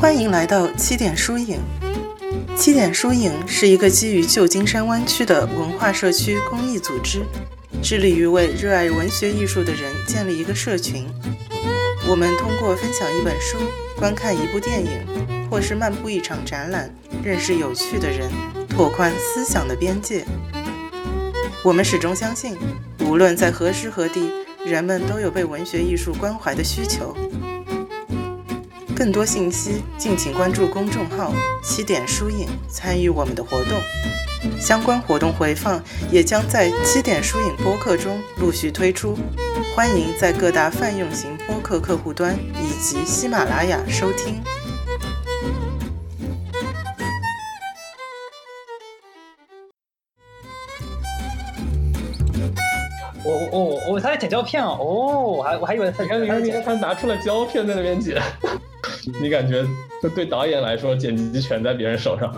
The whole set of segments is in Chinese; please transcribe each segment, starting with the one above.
欢迎来到七点书影。七点书影是一个基于旧金山湾区的文化社区公益组织，致力于为热爱文学艺术的人建立一个社群。我们通过分享一本书、观看一部电影，或是漫步一场展览，认识有趣的人，拓宽思想的边界。我们始终相信，无论在何时何地，人们都有被文学艺术关怀的需求。更多信息，敬请关注公众号“七点书影”，参与我们的活动。相关活动回放也将在“七点书影”播客中陆续推出，欢迎在各大泛用型播客客户端以及喜马拉雅收听。我我我我他在剪胶片哦，哦，我还我还以为他你看，你看，你看，他拿出了胶片在那边剪，你感觉这对导演来说，剪辑权在别人手上。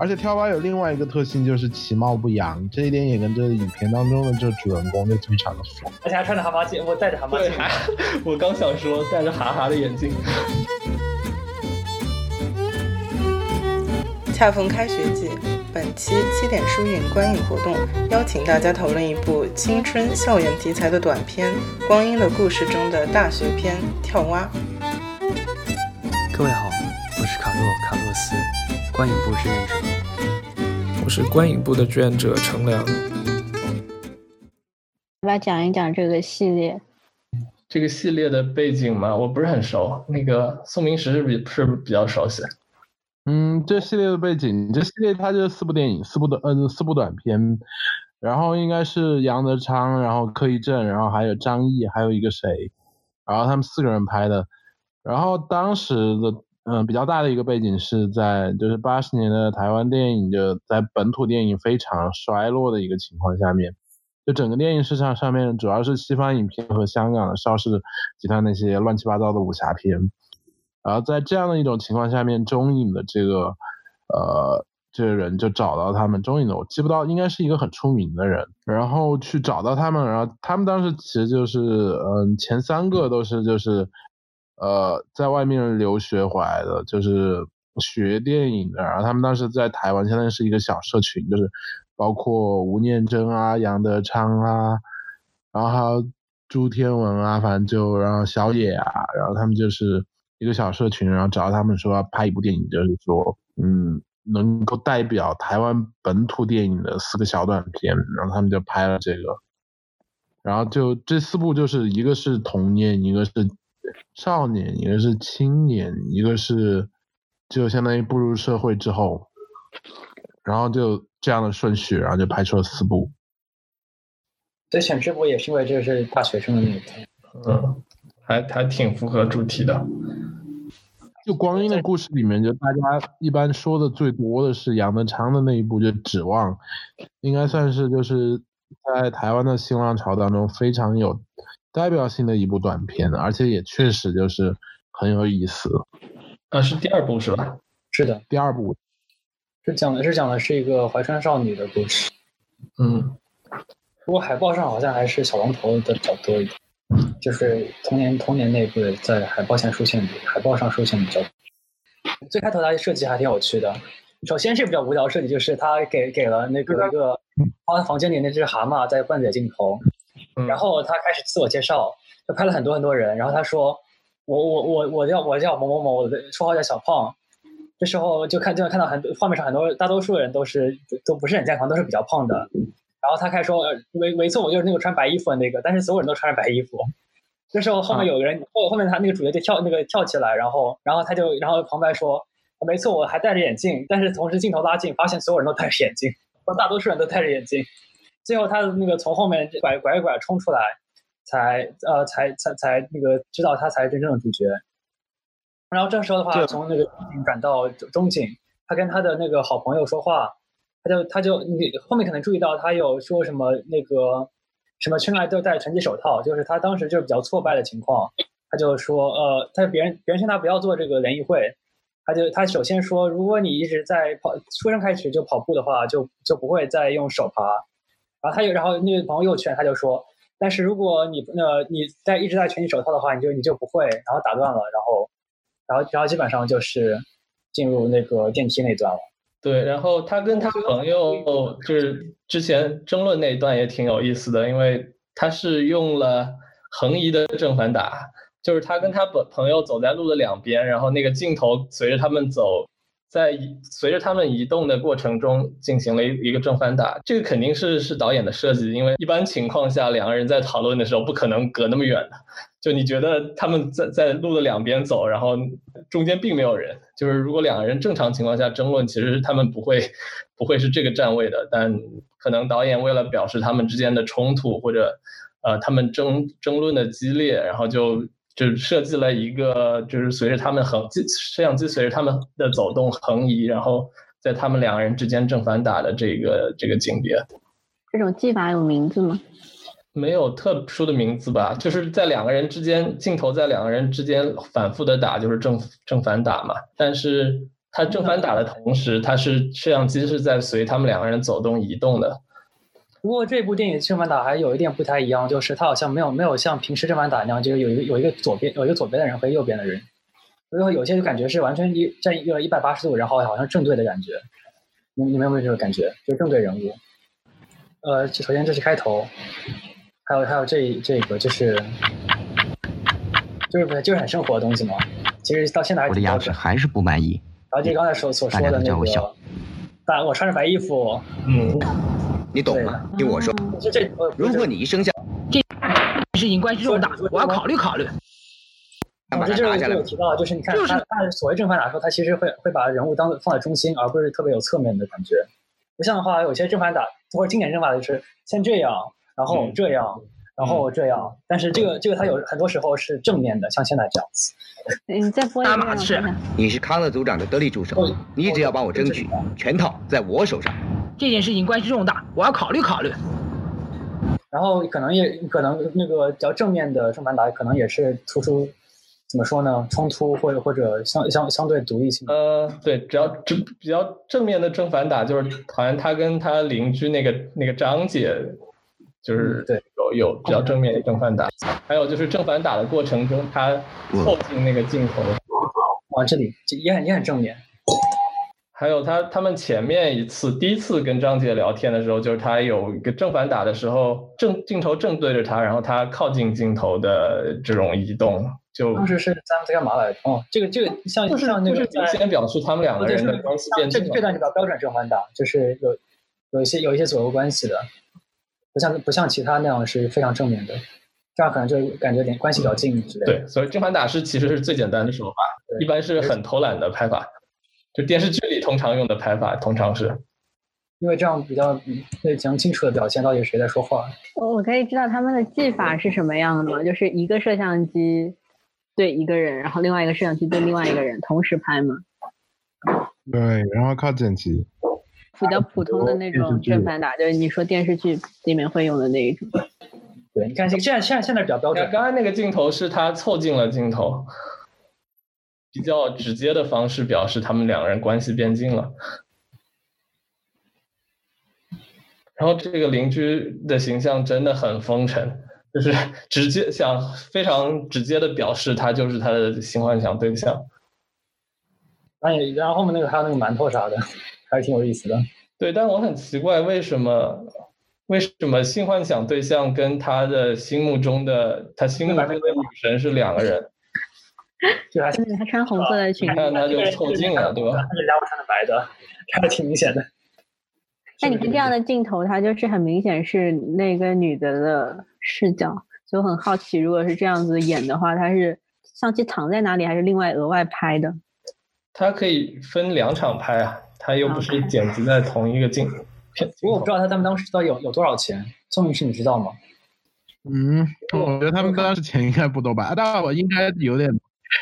而且跳蛙有另外一个特性，就是其貌不扬，这一点也跟这个影片当中的这主人公就非常的符。而且还穿着蛤蟆镜，我戴着蛤蟆镜，我刚想说戴着哈哈的眼镜。恰逢开学季，本期七点书影观影活动邀请大家讨论一部青春校园题材的短片《光阴的故事》中的大学篇《跳蛙》。各位好，我是卡洛卡洛斯，观影部志愿者。我是观影部的志愿者程良。要不要讲一讲这个系列？这个系列的背景嘛，我不是很熟。那个宋明石是比是比较熟悉。嗯，这系列的背景，这系列它就是四部电影，四部的嗯四部短片，然后应该是杨德昌，然后柯一正，然后还有张译，还有一个谁，然后他们四个人拍的。然后当时的嗯比较大的一个背景是在就是八十年的台湾电影就在本土电影非常衰落的一个情况下面，就整个电影市场上面主要是西方影片和香港的邵氏集团那些乱七八糟的武侠片。然后在这样的一种情况下面，中影的这个呃这个人就找到他们，中影的我记不到，应该是一个很出名的人，然后去找到他们，然后他们当时其实就是嗯前三个都是就是呃在外面留学回来的，就是学电影的，然后他们当时在台湾相当于是一个小社群，就是包括吴念真啊、杨德昌啊，然后还有朱天文啊，反正就然后小野啊，然后他们就是。一个小社群，然后找到他们说要拍一部电影，就是说，嗯，能够代表台湾本土电影的四个小短片，然后他们就拍了这个，然后就这四部就是一个是童年，一个是少年，一个是青年，一个是就相当于步入社会之后，然后就这样的顺序，然后就拍出了四部。对，选这部也是因为这是大学生的那一部，嗯，还还挺符合主题的。就光阴的故事里面，就大家一般说的最多的是杨德昌的那一部，就指望，应该算是就是在台湾的新浪潮当中非常有代表性的一部短片，而且也确实就是很有意思。啊，是第二部是吧？是的，第二部是讲的是讲的是一个怀川少女的故事。嗯，不过海报上好像还是小龙头的比较多一点。就是童年童年那部的，在海报上出现，海报上出现比较。最开头它的设计还挺有趣的。首先是比较无聊设计，就是他给给了那个一个他房间里那只蛤蟆在灌嘴镜头，然后他开始自我介绍，就拍了很多很多人，然后他说我我我我叫我叫某某某，我的绰号叫小胖。这时候就看就能看到很多画面上很多大多数人都是都不是很健康，都是比较胖的。然后他开始说：“没没错，我就是那个穿白衣服的那个。”但是所有人都穿着白衣服。这时候后面有个人后后面他那个主角就跳那个跳起来，然后然后他就然后旁白说：“没错，我还戴着眼镜。”但是同时镜头拉近，发现所有人都戴着眼镜，大多数人都戴着眼镜。最后他的那个从后面拐拐拐冲出来，才呃才才才那个知道他才是真正的主角。然后这时候的话，从那个转到中景，他跟他的那个好朋友说话。他就他就你后面可能注意到他有说什么那个什么圈外都戴拳击手套，就是他当时就是比较挫败的情况。他就说呃，他别人别人劝他不要做这个联谊会，他就他首先说，如果你一直在跑，出生开始就跑步的话，就就不会再用手爬。然后他又然后那个朋友又劝他就说，但是如果你呃你在一直在拳击手套的话，你就你就不会，然后打断了，然后然后然后基本上就是进入那个电梯那段了。对，然后他跟他朋友就是之前争论那一段也挺有意思的，因为他是用了横移的正反打，就是他跟他朋朋友走在路的两边，然后那个镜头随着他们走，在随着他们移动的过程中进行了一一个正反打，这个肯定是是导演的设计，因为一般情况下两个人在讨论的时候不可能隔那么远的，就你觉得他们在在路的两边走，然后中间并没有人，就是如果两个人正常情况下争论，其实他们不会不会是这个站位的，但可能导演为了表示他们之间的冲突或者呃他们争争论的激烈，然后就就设计了一个就是随着他们横机摄像机随着他们的走动横移，然后在他们两个人之间正反打的这个这个景别。这种技法有名字吗？没有特殊的名字吧，就是在两个人之间，镜头在两个人之间反复的打，就是正正反打嘛。但是它正反打的同时，它是摄像机是在随他们两个人走动移动的。不过这部电影正反打还有一点不太一样，就是它好像没有没有像平时正反打那样，就是有一个有一个左边有一个左边的人和右边的人，所以说有些就感觉是完全一站一个一百八十度，然后好像正对的感觉。你你们有没有这个感觉？就是正对人物。呃，首先这是开头，还有还有这这个就是就是就是很生活的东西嘛。其实到现在还我的牙齿还是不满意。然后就刚才所所说的那个大我穿着白衣服，嗯，你懂吗？听我说，就这呃，如果你一生下这事情关系重大，我要考虑考虑。把这就是它拿下来有，提到，就是你看就是他他所谓正反打的时候，他其实会会把人物当放在中心，而不是特别有侧面的感觉。不像的话，有些正反打或者经典正反打就是先这样，然后嗯这样，然后这样。但是这个这个它有很多时候是正面的，像现在这样子。你再播一遍大马士。你是康乐组长的得力助手，你只要帮我争取，全套在我手上。这件事情关系重大，我要考虑考虑。然后可能也可能那个比较正面的正反打，可能也是突出怎么说呢，冲突或者或者相相相对独立性。呃，对，只要正比较正面的正反打，就是好像他跟他邻居那个那个张姐，就是嗯对有有比较正面的正反打，还有就是正反打的过程中，他凑近那个镜头，往这里这也很也很正面。还有他他们前面一次第一次跟张姐聊天的时候，就是他有一个正反打的时候，正镜头正对着他，然后他靠近镜头的这种移动，就当时是咱们在干嘛来着？哦，这个这个像就是像那就是个在明显表述他们两个人的就是关系变近。这这段就比较标准正反打，就是有有一些有一些左右关系的，不像不像其他那样是非常正面的，这样可能就感觉点关系比较近之类的。对，所以正反打是其实是最简单的手法，一般是很偷懒的拍法，就电视剧里通常用的拍法，通常是因为这样比较嗯可以讲清楚的表现到底谁在说话。我我可以知道他们的技法是什么样的吗？就是一个摄像机对一个人，然后另外一个摄像机对另外一个人，同时拍吗？对，然后靠剪辑。比较普通的那种正反打，就是你说电视剧里面会用的那一种。对，你看现现在现在现在比较标准，刚刚那个镜头是他凑近了镜头，比较直接的方式表示他们两个人关系变近了。然后这个邻居的形象真的很风尘，就是直接想非常直接的表示他就是他的性幻想对象。然后也然后后面那个还有那个馒头啥的，还是挺有意思的。对，但我很奇怪，为什么为什么性幻想对象跟他的心目中的他心目中的女神是两个人？就还嗯，他穿红色的裙子。你看他就凑近了，对吧？人家我穿的白的，还是挺明显的。那你看这样的镜头，它就是很明显是那个女的的视角，所以我很好奇，如果是这样子演的话，它是相机藏在哪里，还是另外额外拍的？它可以分两场拍啊，它又不是剪辑在同一个镜片。不过我不知道他他们当时到底有有多少钱，宋女士你知道吗？嗯，我觉得他们当时钱应该不多吧，啊但我应该有点，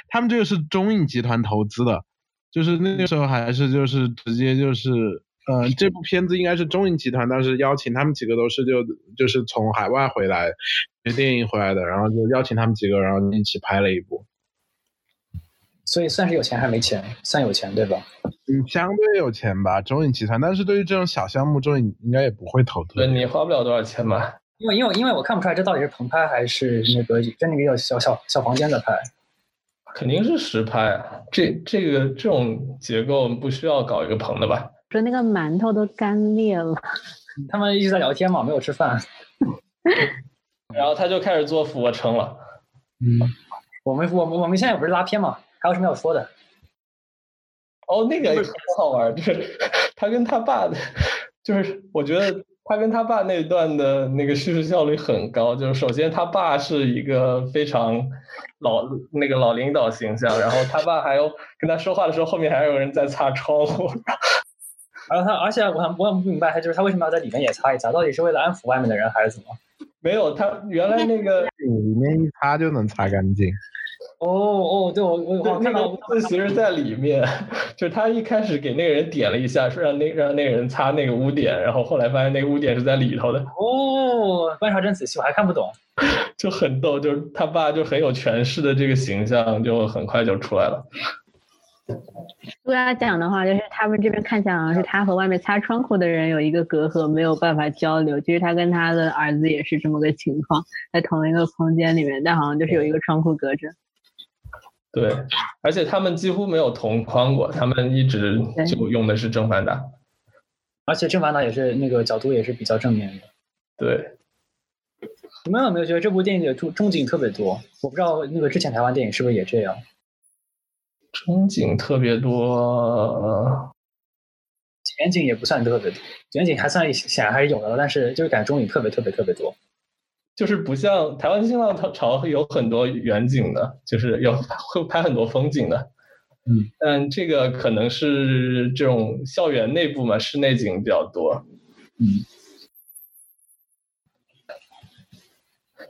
他们这个是中影集团投资的，就是那个时候还是就是直接就是，呃，这部片子应该是中影集团当时邀请他们几个都是就就是从海外回来学电影回来的，然后就邀请他们几个，然后一起拍了一部，所以算是有钱还是没钱？算有钱对吧？嗯，相对有钱吧，中影集团，但是对于这种小项目，中影应该也不会投资。对你花不了多少钱吧。因为因为因为我看不出来这到底是棚拍还是那个在那个小小小房间的拍。肯定是实拍啊，这这个这种结构不需要搞一个棚的吧？说那个馒头都干裂了。他们一直在聊天嘛，没有吃饭。然后他就开始做俯卧撑了。嗯，我们我们我们现在不是拉片嘛？还有什么要说的？哦，那个也很好玩，就是 他跟他爸的，就是我觉得他跟他爸那段的那个叙事效率很高。就是首先他爸是一个非常老那个老领导形象，然后他爸还有跟他说话的时候，后面还有人在擦窗户。然后他，而且我想我很不明白，他就是他为什么要在里面也擦一擦？到底是为了安抚外面的人，还是怎么？没有，他原来那个里面一擦就能擦干净。哦哦，对我我我看到字其实在里面，就是他一开始给那个人点了一下，说让那让那个人擦那个污点，然后后来发现那个污点是在里头的。哦，观察真仔细，我还看不懂，就很逗，就是他爸就很有权势的这个形象，就很快就出来了。对他讲的话，就是他们这边看起来好像是他和外面擦窗户的人有一个隔阂，没有办法交流。其实他跟他的儿子也是这么个情况，在同一个空间里面，但好像就是有一个窗户隔着。对，而且他们几乎没有同框过，他们一直就用的是正反打，而且正反打也是那个角度也是比较正面的。对，你们有没有觉得这部电影的中中景特别多？我不知道那个之前台湾电影是不是也这样。中景特别多，前景也不算特别多，远景还算显然还是有的，但是就是感觉中景特别特别特别多。就是不像台湾新浪潮有很多远景的，就是有会拍很多风景的，嗯，但这个可能是这种校园内部嘛，室内景比较多，嗯，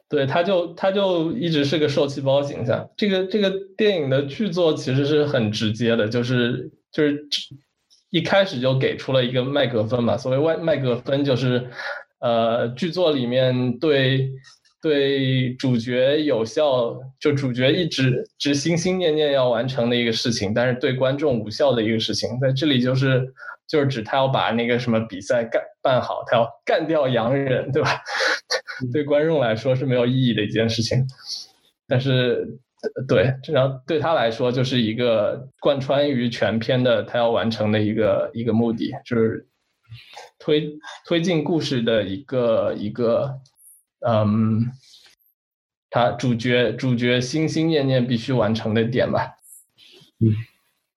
对，他就他就一直是个受气包形象。这个这个电影的剧作其实是很直接的，就是就是一开始就给出了一个麦格芬嘛，所谓外麦格芬就是。呃，剧作里面对对主角有效，就主角一直只心心念念要完成的一个事情，但是对观众无效的一个事情，在这里就是就是指他要把那个什么比赛干办好，他要干掉洋人，对吧？对观众来说是没有意义的一件事情，但是对，然后对他来说就是一个贯穿于全片的他要完成的一个一个目的，就是。推推进故事的一个一个，嗯，他主角主角心心念念必须完成的点吧，嗯，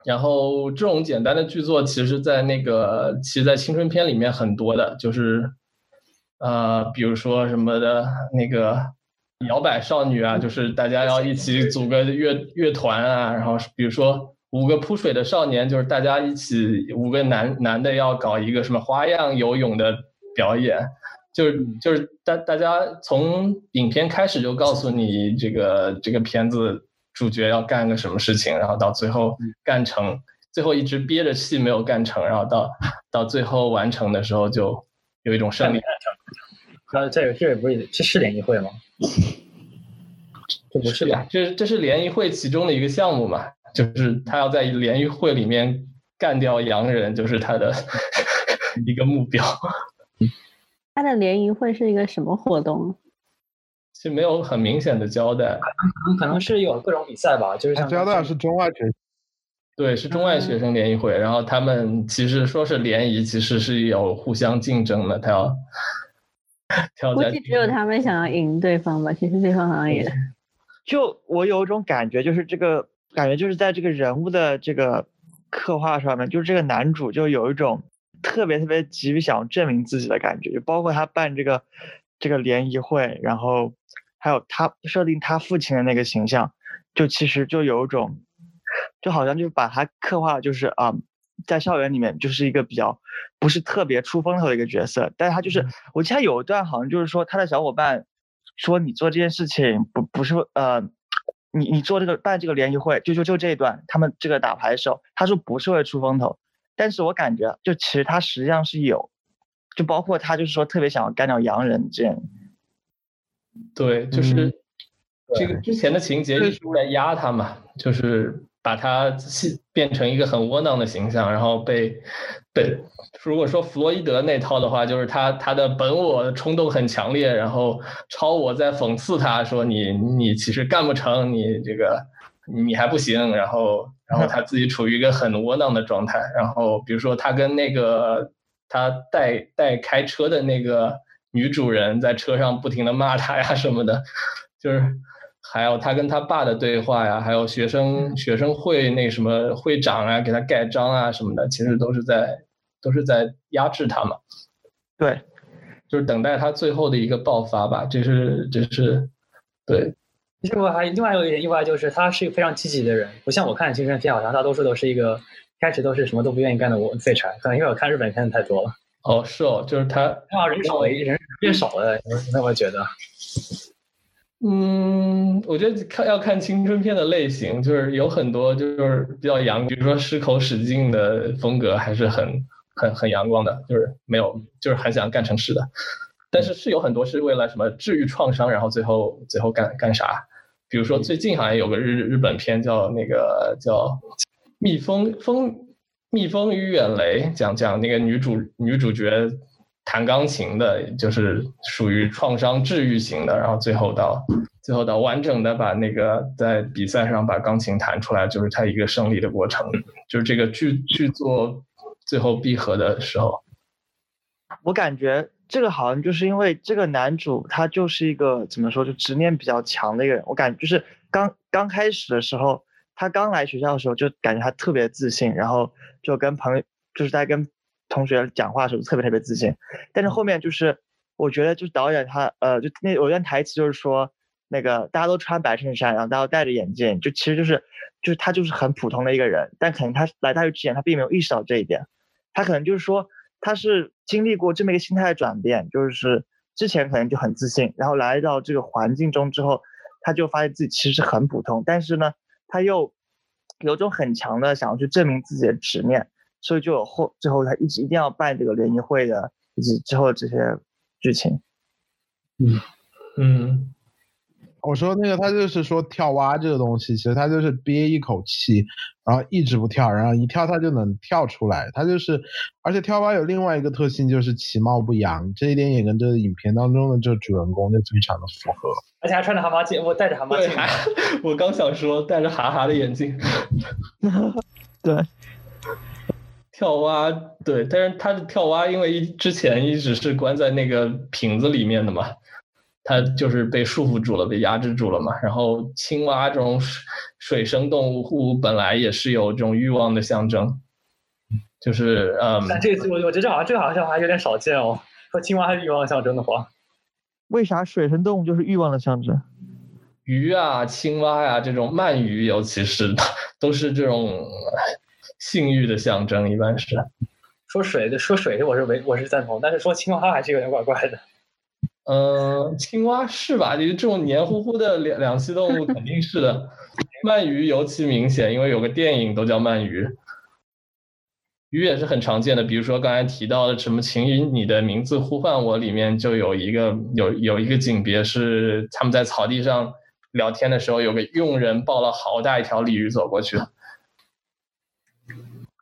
然后这种简单的剧作，其实，在那个其实，在青春片里面很多的，就是，呃，比如说什么的那个摇摆少女啊，就是大家要一起组个乐乐团啊，然后比如说。五个扑水的少年，就是大家一起五个男男的要搞一个什么花样游泳的表演，就是就是大大家从影片开始就告诉你这个这个片子主角要干个什么事情，然后到最后干成，最后一直憋着气没有干成，然后到到最后完成的时候就有一种胜利。那，这这不是这是联谊会吗？这不是呀，这这是联谊会其中的一个项目嘛。就是他要在联谊会里面干掉洋人，就是他的 一个目标。他的联谊会是一个什么活动？其实没有很明显的交代，可能可能是有各种比赛吧，就是像交代是中外学，对，是中外学生联谊会。然后他们其实说是联谊，其实是有互相竞争的。他要挑战，估计只有他们想要赢对方吧。其实对方好像也，就我有一种感觉，就是这个。感觉就是在这个人物的这个刻画上面，就是这个男主就有一种特别特别急于想证明自己的感觉，就包括他办这个这个联谊会，然后还有他设定他父亲的那个形象，就其实就有一种，就好像就把他刻画就是啊，在校园里面就是一个比较不是特别出风头的一个角色，但是他就是我记得有一段好像就是说他的小伙伴说你做这件事情不不是呃。你你做这个办这个联谊会，就就就这一段，他们这个打牌的时候，他说不是为了出风头，但是我感觉就其实他实际上是有，就包括他就是说特别想要干掉洋人这样。对，就是这个之前的情节一直在压他嘛，就是把他变成一个很窝囊的形象，然后被被如果说弗洛伊德那套的话，就是他他的本我冲动很强烈，然后超我在讽刺他说你你其实干不成，你这个你还不行，然后然后他自己处于一个很窝囊的状态，然后比如说他跟那个他带带开车的那个女主人在车上不停的骂他呀什么的，就是。还有他跟他爸的对话呀，还有学生学生会那什么会长啊，给他盖章啊什么的，其实都是在都是在压制他嘛。对，就是等待他最后的一个爆发吧。这是这是对。其实我还另外有一点意外，就是他是一个非常积极的人，不像我看青春片，好像大多数都是一个开始都是什么都不愿意干的我废柴。可能因为我看日本片子太多了。哦，是哦，就是他啊，人少了，人变少了，那我觉得。嗯，我觉得看要看青春片的类型，就是有很多就是比较阳，比如说矢口史进的风格还是很很很阳光的，就是没有就是很想干成事的。但是是有很多是为了什么治愈创伤，然后最后最后干干啥？比如说最近好像有个日日本片叫那个叫《蜜蜂蜂蜜蜂与远雷》，讲讲那个女主女主角。弹钢琴的，就是属于创伤治愈型的，然后最后到最后到完整的把那个在比赛上把钢琴弹出来，就是他一个胜利的过程，就是这个剧剧作最后闭合的时候。我感觉这个好像就是因为这个男主他就是一个怎么说，就执念比较强的一个人。我感觉就是刚刚开始的时候，他刚来学校的时候就感觉他特别自信，然后就跟朋友就是在跟。同学讲话的时候特别特别自信，但是后面就是我觉得就是导演他呃就那有段台词就是说那个大家都穿白衬衫，然后大家都戴着眼镜，就其实就是就是他就是很普通的一个人，但可能他来大学之前他并没有意识到这一点，他可能就是说他是经历过这么一个心态的转变，就是之前可能就很自信，然后来到这个环境中之后，他就发现自己其实很普通，但是呢他又有种很强的想要去证明自己的执念。所以就有后最后他一直一定要办这个联谊会的，以及之后这些剧情。嗯嗯，我说那个他就是说跳蛙这个东西，其实他就是憋一口气，然后一直不跳，然后一跳他就能跳出来。他就是，而且跳蛙有另外一个特性就是其貌不扬，这一点也跟这个影片当中的这个主人公就非常的符合。而且还穿着蛤蟆镜，我戴着蛤蟆镜。我刚想说戴着哈哈的眼镜。对。跳蛙对，但是它的跳蛙，因为之前一直是关在那个瓶子里面的嘛，它就是被束缚住了，被压制住了嘛。然后青蛙这种水生动物本来也是有这种欲望的象征，就是嗯。但这次我我觉得这好像这个好像还有点少见哦，说青蛙是欲望象征的话，为啥水生动物就是欲望的象征？鱼啊，青蛙呀，这种鳗鱼尤其是 都是这种。性欲的象征一般是说水的，说水的我是为我是赞同，但是说青蛙还是有点怪怪的。嗯，青蛙是吧？就这种黏糊糊的两两栖动物肯定是的。鳗鱼尤其明显，因为有个电影都叫鳗鱼。鱼也是很常见的，比如说刚才提到的什么“请以你的名字呼唤我”里面就有一个有有一个景别是他们在草地上聊天的时候，有个佣人抱了好大一条鲤鱼走过去。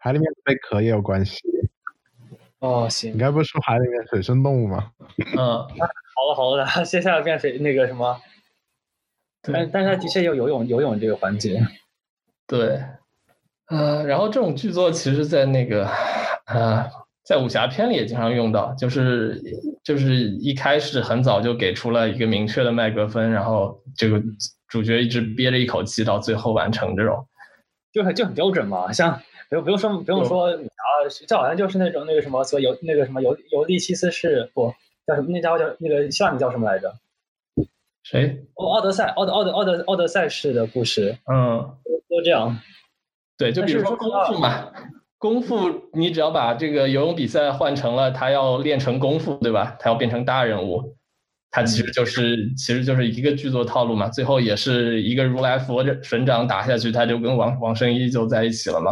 海里面贝壳也有关系。哦，行。你该不是说海里面水生动物吗？嗯，好了好了，接下来变水那个什么？但但是它的确有游泳游泳这个环节。对，呃，然后这种剧作其实，在那个呃，在武侠片里也经常用到，就是就是一开始很早就给出了一个明确的麦格芬，然后这个主角一直憋着一口气到最后完成这种，就很就很标准嘛，像。不用不用说不用说啊，这好像就是那种那个什么，所有那个什么尤尤利西斯是不叫什么？那家伙叫那个希腊名叫什么来着？谁？哦，奥德赛，奥德奥德奥德奥德赛式的故事。嗯，都这样。对，就比如说功夫嘛，功夫你只要把这个游泳比赛换成了他要练成功夫，对吧？他要变成大人物。他其实就是其实就是一个剧作套路嘛，最后也是一个如来佛神掌打下去，他就跟王王圣一就在一起了嘛。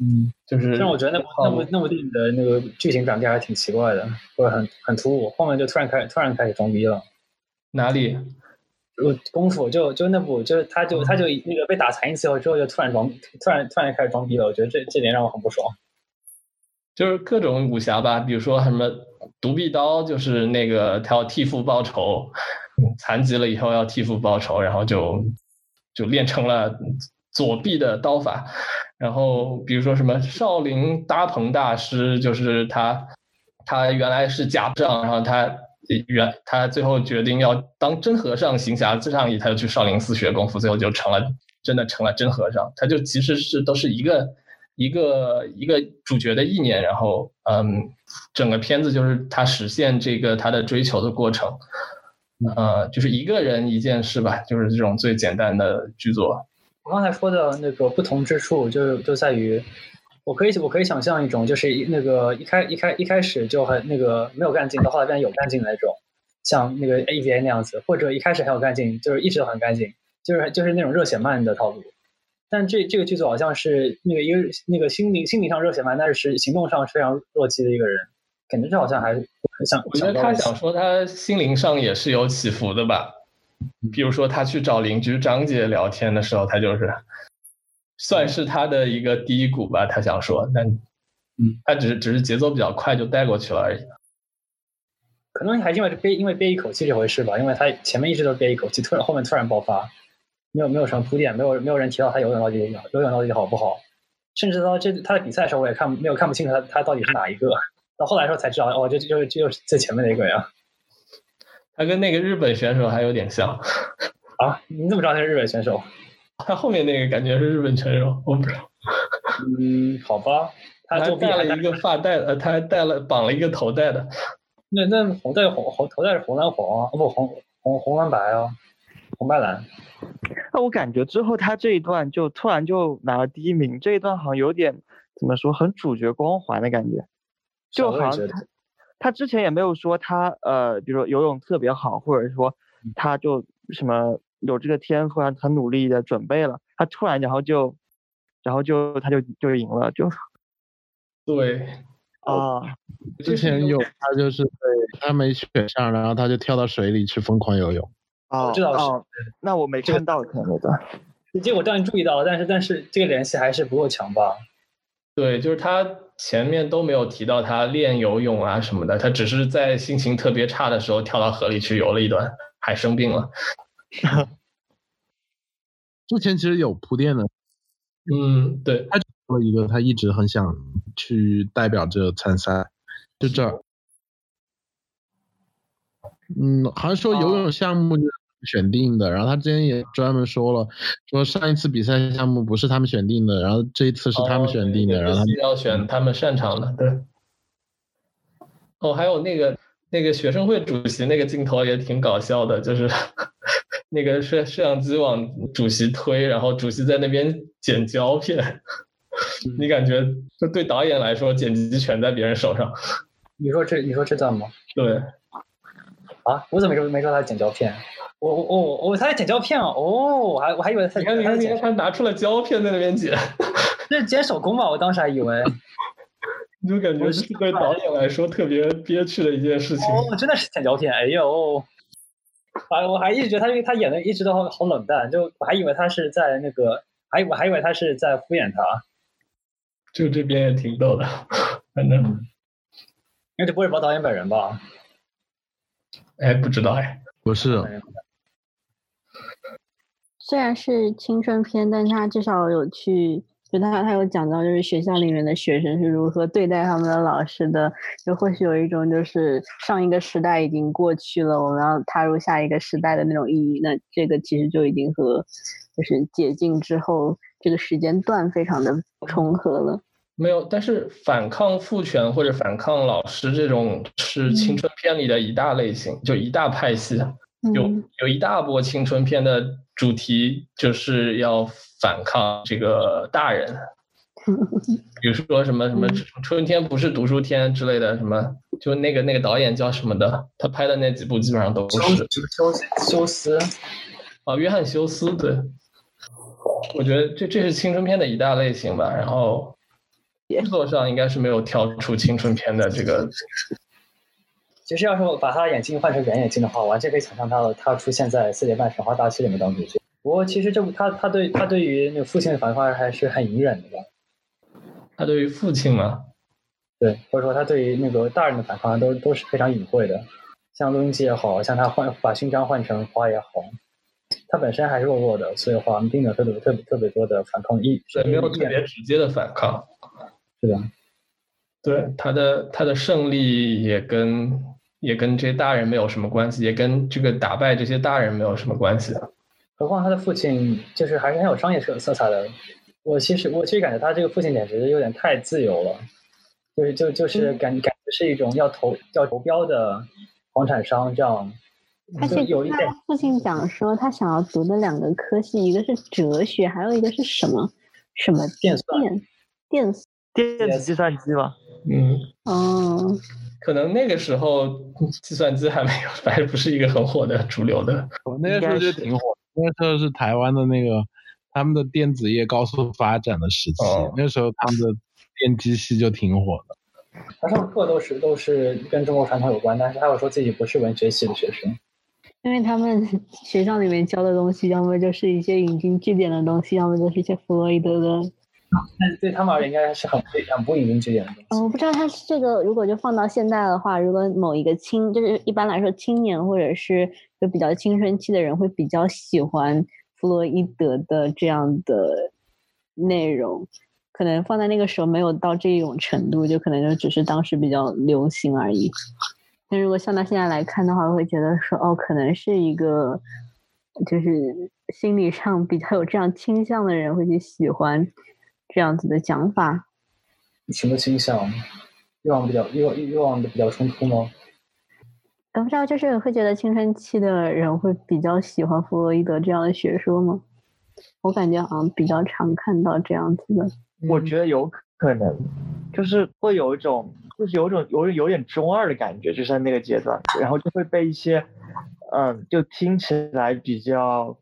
嗯，就是。但我觉得那部那部那部电影的那个剧情转变还挺奇怪的，或者很很突兀，后面就突然开突然开始装逼了。哪里？呃功夫，就就那部，就是他就他就那个被打残一次以后之后，就突然装，突然突然开始装逼了。我觉得这这点让我很不爽。就是各种武侠吧，比如说什么独臂刀，就是那个他要替父报仇，残疾了以后要替父报仇，然后就就练成了左臂的刀法。然后比如说什么少林搭棚大师，就是他他原来是假仗，然后他原他最后决定要当真和尚行侠仗义，他就去少林寺学功夫，最后就成了真的成了真和尚。他就其实是都是一个。一个一个主角的意念，然后嗯，整个片子就是他实现这个他的追求的过程，呃，就是一个人一件事吧，就是这种最简单的剧作。我刚才说的那个不同之处，就就在于，我可以我可以想象一种，就是那个一开一开一开始就很那个没有干劲，到后来变有干劲的那种，像那个 AVA 那样子，或者一开始很有干劲，就是一直都很干劲，就是就是那种热血漫的套路。但这这个剧组好像是那个一个那个心灵心灵上热血漫，但是行动上是非常弱鸡的一个人，感觉这好像还很想。我觉得他想说他心灵上也是有起伏的吧，比如说他去找邻居张姐聊天的时候，他就是算是他的一个低谷吧。他想说，但嗯，他只是只是节奏比较快就带过去了而已。可能还因为憋因为憋一口气这回事吧，因为他前面一直都憋一口气，突然后面突然爆发。没有没有什么铺垫，没有没有人提到他游泳到底游泳到底好不好，甚至到这他的比赛的时候，我也看没有看不清楚他他到底是哪一个，到后来时候才知道，哦，这就就就是最前面的一个呀。他跟那个日本选手还有点像啊？你怎么知道他是日本选手？他后面那个感觉是日本选手，我不知道。嗯，好吧。他还戴了一个发带，呃，他还戴了绑了一个头带的。那那红带红红头带是红蓝黄啊，不红红红蓝白啊，红白蓝。那我感觉之后他这一段就突然就拿了第一名，这一段好像有点怎么说，很主角光环的感觉，就好像他他之前也没有说他呃，比如说游泳特别好，或者说他就什么有这个天赋啊，很努力的准备了，他突然然后就然后就他就就赢了，就对啊，之前有他就是对他没选上，然后他就跳到水里去疯狂游泳。哦，这倒是，那我没看到可能那段，结果当然注意到了，但是但是这个联系还是不够强吧？对，就是他前面都没有提到他练游泳啊什么的，他只是在心情特别差的时候跳到河里去游了一段，还生病了。之前其实有铺垫的，嗯，对，他说了一个他一直很想去代表着参赛，就这儿。嗯，好像说游泳项目选定的，然后他之前也专门说了，说上一次比赛项目不是他们选定的，然后这一次是他们选定的，然后要选他们擅长的，对。哦，还有那个那个学生会主席那个镜头也挺搞笑的，就是 那个摄摄像机往主席推，然后主席在那边剪胶片，你感觉就对导演来说剪辑权在别人手上？你说这你说这段吗？对。啊，我怎么没说没说他剪胶片？我我我我他在剪胶片哦，我还我还以为他你看你看他拿出了胶片在那边剪，这是剪手工吧？我当时还以为，你就感觉是对导演来说特别憋屈的一件事情。哦，真的是剪胶片，哎呦，哎，我还一直觉得他因为他演的一直都好好冷淡，就我还以为他是在那个，还我还以为他是在敷衍他。就这边也挺逗的，反正，那就不会包导演本人吧？哎，不知道哎，不是。虽然是青春片，但他至少有去，就他他有讲到，就是学校里面的学生是如何对待他们的老师的，就或许有一种就是上一个时代已经过去了，我们要踏入下一个时代的那种意义。那这个其实就已经和就是解禁之后这个时间段非常的重合了。没有，但是反抗父权或者反抗老师这种是青春片里的一大类型，就一大派系，有有一大波青春片的主题就是要反抗这个大人，比如说什么什么春天不是读书天之类的，什么就那个那个导演叫什么的，他拍的那几部基本上都是休休斯，啊，约翰休斯，对，我觉得这这是青春片的一大类型吧，然后。制作上应该是没有跳出青春片的这个，其实要是我把他的眼镜换成圆眼镜的话，完全可以想象到他出现在四点半神话大戏里面当主角。不过其实这部他他对他对于那个父亲的反抗还是很隐忍的吧？他对于父亲嘛，对，或者说他对于那个大人的反抗都都是非常隐晦的。像录音机也好像他换把勋章换成花也好，他本身还是弱弱的，所以话并没有特别特别特别多的反抗意，对，没有特别直接的反抗，是的。对他的他的胜利也跟也跟这些大人没有什么关系，也跟这个打败这些大人没有什么关系。何况他的父亲就是还是很有商业色色彩的。我其实我其实感觉他这个父亲简直有点太自由了，就是就就是感感觉是一种要投要投标的房产商这样。而且他父亲讲说他想要读的两个科系，一个是哲学，还有一个是什么什么电算电电电子计算机吧。嗯哦，可能那个时候 计算机还没有，还不是一个很火的主流的。我那个时候就挺火，那时候是台湾的那个他们的电子业高速发展的时期，那时候他们的电机系就挺火的。他上课都是都是跟中国传统有关，但是他又说自己不是文学系的学生，因为他们学校里面教的东西，要么就是一些引经据典的东西，要么就是一些弗洛伊德的。但 是对他们而言，应该是很很不引经据典的东西。嗯，我不知道他这个如果就放到现在的话，如果某一个青，就是一般来说青年或者是就比较青春期的人，会比较喜欢弗洛伊德的这样的内容，可能放在那个时候没有到这种程度，就可能就只是当时比较流行而已。但如果像到现在来看的话，会觉得说哦，可能是一个就是心理上比较有这样倾向的人会去喜欢。这样子的讲法，什么倾向？欲望比较欲望欲望的比较冲突吗？我不知道，就是会觉得青春期的人会比较喜欢弗洛伊德这样的学说吗？我感觉好像比较常看到这样子的。我觉得有可能，就是会有一种，就是有种有有点中二的感觉，就在那个阶段，然后就会被一些，嗯，就听起来比较。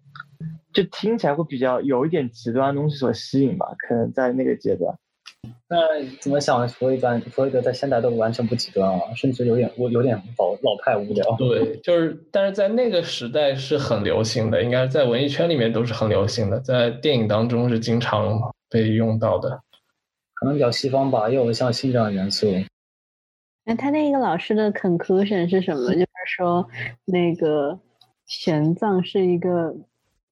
就听起来会比较有一点极端的东西所吸引吧，可能在那个阶段。那怎么想？弗洛伊德，弗洛伊德在现代都完全不极端啊，甚至有点我有点老老派无聊。对，就是，但是在那个时代是很流行的，应该在文艺圈里面都是很流行的，在电影当中是经常被用到的。可能比较西方吧，又有像性这样的元素。那他那个老师的 conclusion 是什么？就是说，那个玄奘是一个。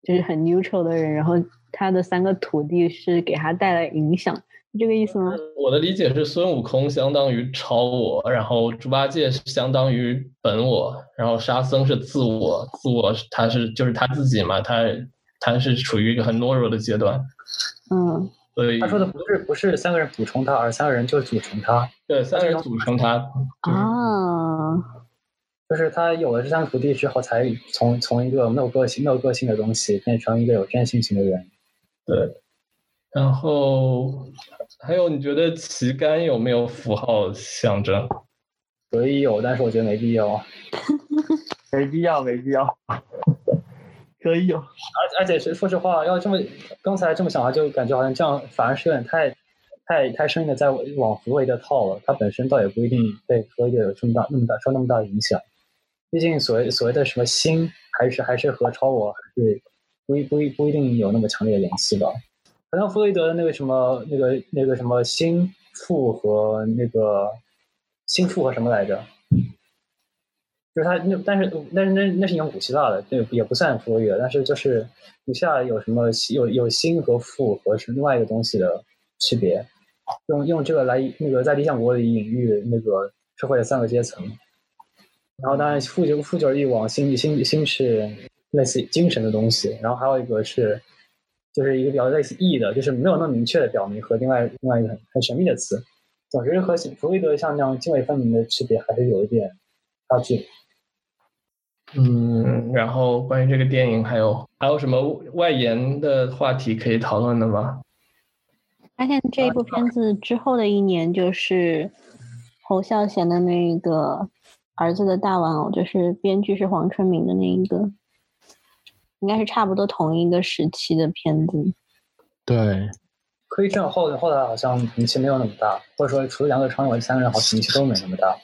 就是很 neutral 的人，然后他的三个徒弟是给他带来影响，是这个意思吗？我的理解是孙悟空相当于超我，然后猪八戒是相当于本我，然后沙僧是自我，自我他是就是他自己嘛，他他是处于一个很懦弱的阶段。嗯，所以他说的不是不是三个人补充他，而三个人就组成他。对，三个人组成他。啊。就是他有了这三土地之后，才从从一个没有个性、没有个性的东西，变成一个有真性情的人。对。然后还有，你觉得旗杆有没有符号象征？可以有，但是我觉得没必要。没必要，没必要。可以有。而而且是说实话，要这么刚才这么想的话，就感觉好像这样反而是有点太太太生硬的在往弗洛伊德套了。它本身倒也不一定对弗洛伊德有这么大、那么大受那么大的影响。毕竟所谓所谓的什么心，还是还是和超我还是不一不一不一定有那么强烈的联系吧。好像弗洛伊德的那个什么那个那个什么心腹和那个心腹和什么来着？就是他那但是但是那那是用古希腊的，对也不算弗洛伊德。但是就是古希腊有什么有有心和腹和是另外一个东西的区别，用用这个来那个在理想国里隐喻那个社会的三个阶层。然后当然，富就富就是欲望，心心心是类似精神的东西。然后还有一个是，就是一个比较类似意的，就是没有那么明确的表明和另外另外一个很很神秘的词。总之和弗洛伊德像这样泾渭分明的区别还是有一点差距。嗯，然后关于这个电影还有还有什么外延的话题可以讨论的吗？发现这一部片子之后的一年就是侯孝贤的那个。儿子的大玩偶就是编剧是黄春明的那一个，应该是差不多同一个时期的片子。对，可以这样后后来好像名气没有那么大，或者说除了杨德昌以外，三个人好像名气都没那么大。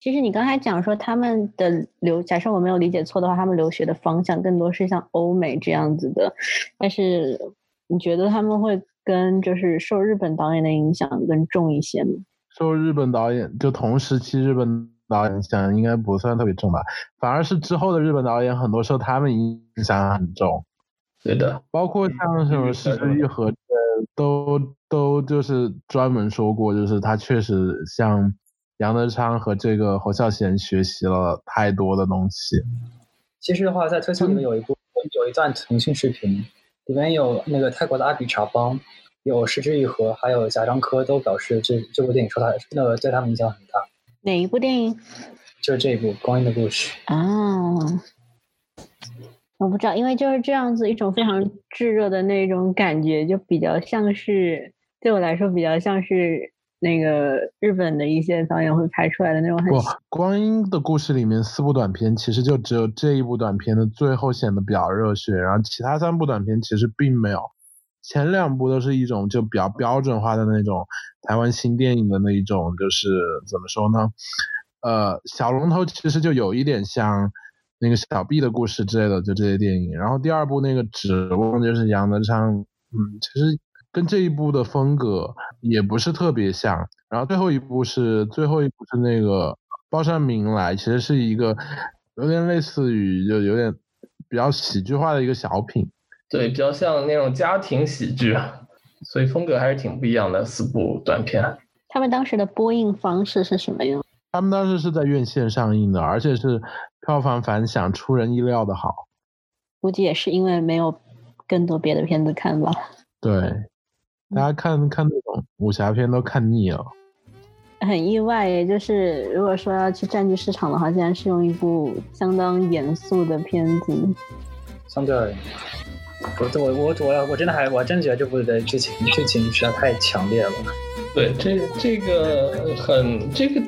其实你刚才讲说他们的留，假设我没有理解错的话，他们留学的方向更多是像欧美这样子的，但是你觉得他们会跟就是受日本导演的影响更重一些吗？受日本导演就同时期日本导演影响应该不算特别重吧，反而是之后的日本导演很多受他们影响很重。对的，包括像什么失之愈合，都都就是专门说过，就是他确实向杨德昌和这个侯孝贤学习了太多的东西。其实的话，在推送里面有一部有一段腾讯视频，里面有那个泰国的阿比查邦，有失之愈合，还有贾樟柯都表示这这部电影说他那个对他们影响很大。哪一部电影？就是这一部《光阴的故事》啊。我不知道，因为就是这样子一种非常炙热的那种感觉，就比较像是对我来说比较像是那个日本的一些导演会拍出来的那种很。不，《光阴的故事》里面四部短片，其实就只有这一部短片的最后显得比较热血，然后其他三部短片其实并没有。前两部都是一种就比较标准化的那种台湾新电影的那一种，就是怎么说呢？呃，小龙头其实就有一点像。那个小 B 的故事之类的，就这些电影。然后第二部那个指望就是杨德昌，嗯，其实跟这一部的风格也不是特别像。然后最后一部是最后一部是那个报上名来，其实是一个有点类似于就有点比较喜剧化的一个小品。对，比较像那种家庭喜剧，所以风格还是挺不一样的。四部短片，他们当时的播映方式是什么样？他们当时是在院线上映的，而且是票房反响出人意料的好。估计也是因为没有更多别的片子看吧。对，大家看看那种武侠片都看腻了。很意外也，就是如果说要去占据市场的话，竟然是用一部相当严肃的片子。相对而言，我我我我我真的还我真觉得这部的剧情剧情实在太强烈了。对，这这个很这个。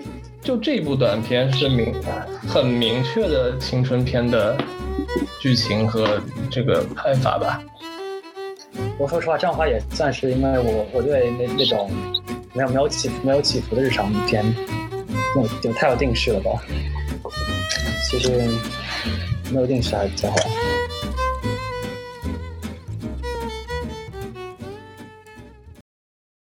就这部短片是明很明确的青春片的剧情和这个拍法吧。我说实话，这样的话也算是因为我我对那那种没有没有起伏没有起伏的日常片，那就太有定式了吧。其实没有定式还是最好。